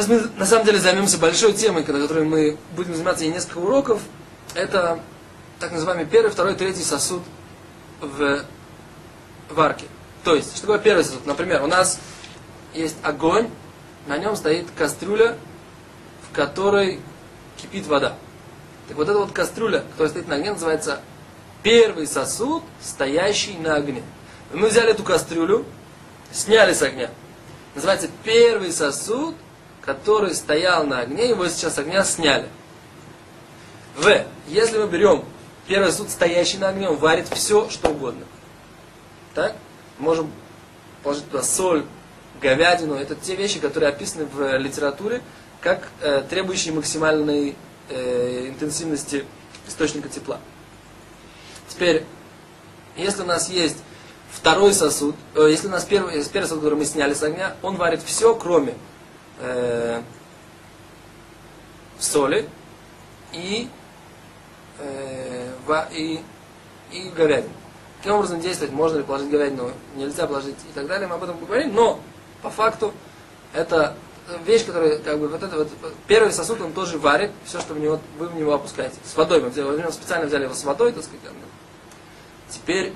Сейчас мы на самом деле займемся большой темой, которой мы будем заниматься и несколько уроков. Это так называемый первый, второй, третий сосуд в варке. То есть, что такое первый сосуд? Например, у нас есть огонь, на нем стоит кастрюля, в которой кипит вода. Так вот эта вот кастрюля, которая стоит на огне, называется первый сосуд, стоящий на огне. Мы взяли эту кастрюлю, сняли с огня. Называется первый сосуд, который стоял на огне, его сейчас огня сняли. В. Если мы берем первый сосуд, стоящий на огне, он варит все, что угодно. Так? Можем положить туда соль, говядину. Это те вещи, которые описаны в литературе как э, требующие максимальной э, интенсивности источника тепла. Теперь, если у нас есть второй сосуд, э, если у нас первый, первый сосуд, который мы сняли с огня, он варит все, кроме э, соли и, э, ва, и, и говядины. Каким образом действовать, можно ли положить говядину, нельзя положить и так далее, мы об этом поговорим, но по факту это вещь, которая, как бы, вот это вот, первый сосуд, он тоже варит все, что в него, вы в него опускаете. С водой, мы взяли, специально взяли его с водой, так сказать. Теперь,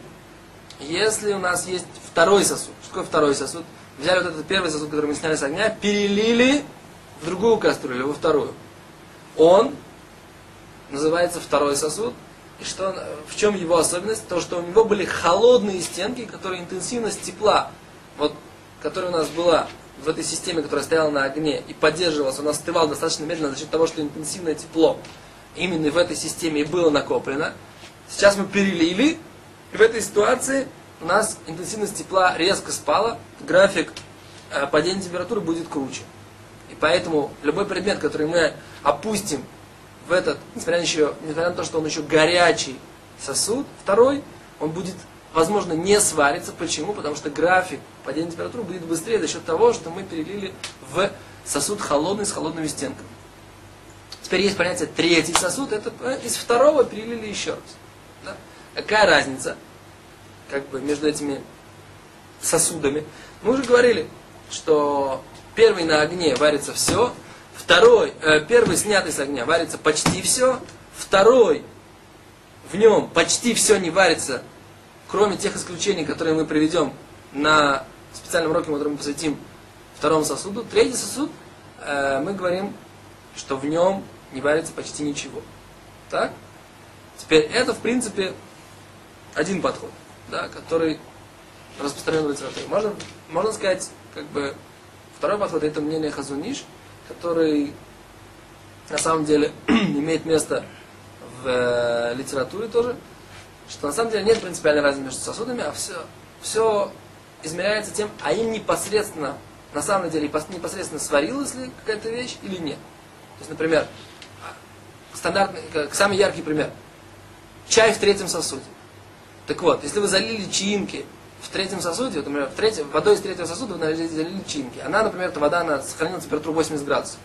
если у нас есть второй сосуд, что такое второй сосуд? Взяли вот этот первый сосуд, который мы сняли с огня, перелили в другую кастрюлю, во вторую. Он называется второй сосуд. И что, в чем его особенность? То, что у него были холодные стенки, которые интенсивность тепла, вот, которая у нас была в этой системе, которая стояла на огне и поддерживалась, он остывал достаточно медленно за счет того, что интенсивное тепло именно в этой системе и было накоплено. Сейчас мы перелили, и в этой ситуации у нас интенсивность тепла резко спала, график э, падения температуры будет круче. И поэтому любой предмет, который мы опустим в этот, несмотря на, еще, несмотря на то, что он еще горячий сосуд, второй, он будет возможно, не сварится. Почему? Потому что график падения температуры будет быстрее за счет того, что мы перелили в сосуд холодный с холодными стенками. Теперь есть понятие третий сосуд, это из второго перелили еще раз. Да? Какая разница как бы, между этими сосудами? Мы уже говорили, что первый на огне варится все, второй, э, первый снятый с огня варится почти все, второй в нем почти все не варится кроме тех исключений, которые мы приведем на специальном уроке, который мы посвятим второму сосуду, третий сосуд, э, мы говорим, что в нем не варится почти ничего. Так? Теперь это, в принципе, один подход, да, который распространен в литературе. Можно, можно сказать, как бы, второй подход это мнение Хазуниш, который на самом деле имеет место в э, литературе тоже, что на самом деле нет принципиальной разницы между сосудами, а все, все измеряется тем, а им непосредственно, на самом деле, непосредственно сварилась ли какая-то вещь или нет. То есть, например, стандартный, самый яркий пример. Чай в третьем сосуде. Так вот, если вы залили чаинки в третьем сосуде, вот, например, в третьем, водой из третьего сосуда вы залили чаинки. Она, например, эта вода она сохранила температуру 80 градусов.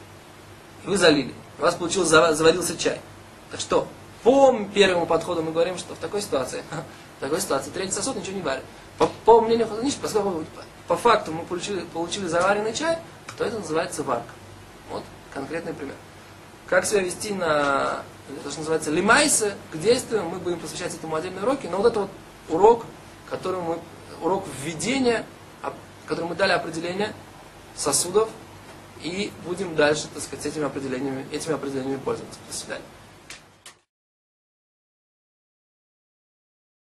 И вы залили. У вас получился, заварился чай. Так что, по первому подходу мы говорим, что в такой ситуации, в такой ситуации третий сосуд ничего не варит. По, по мнению Хазаниш, поскольку по факту мы получили, получили заваренный чай, то это называется варка. Вот конкретный пример. Как себя вести на то, что называется лимайсы, к действию, мы будем посвящать этому отдельные уроки, но вот это вот урок, который мы, урок введения, который мы дали определение сосудов, и будем дальше, так сказать, этими определениями, этими определениями пользоваться. До свидания.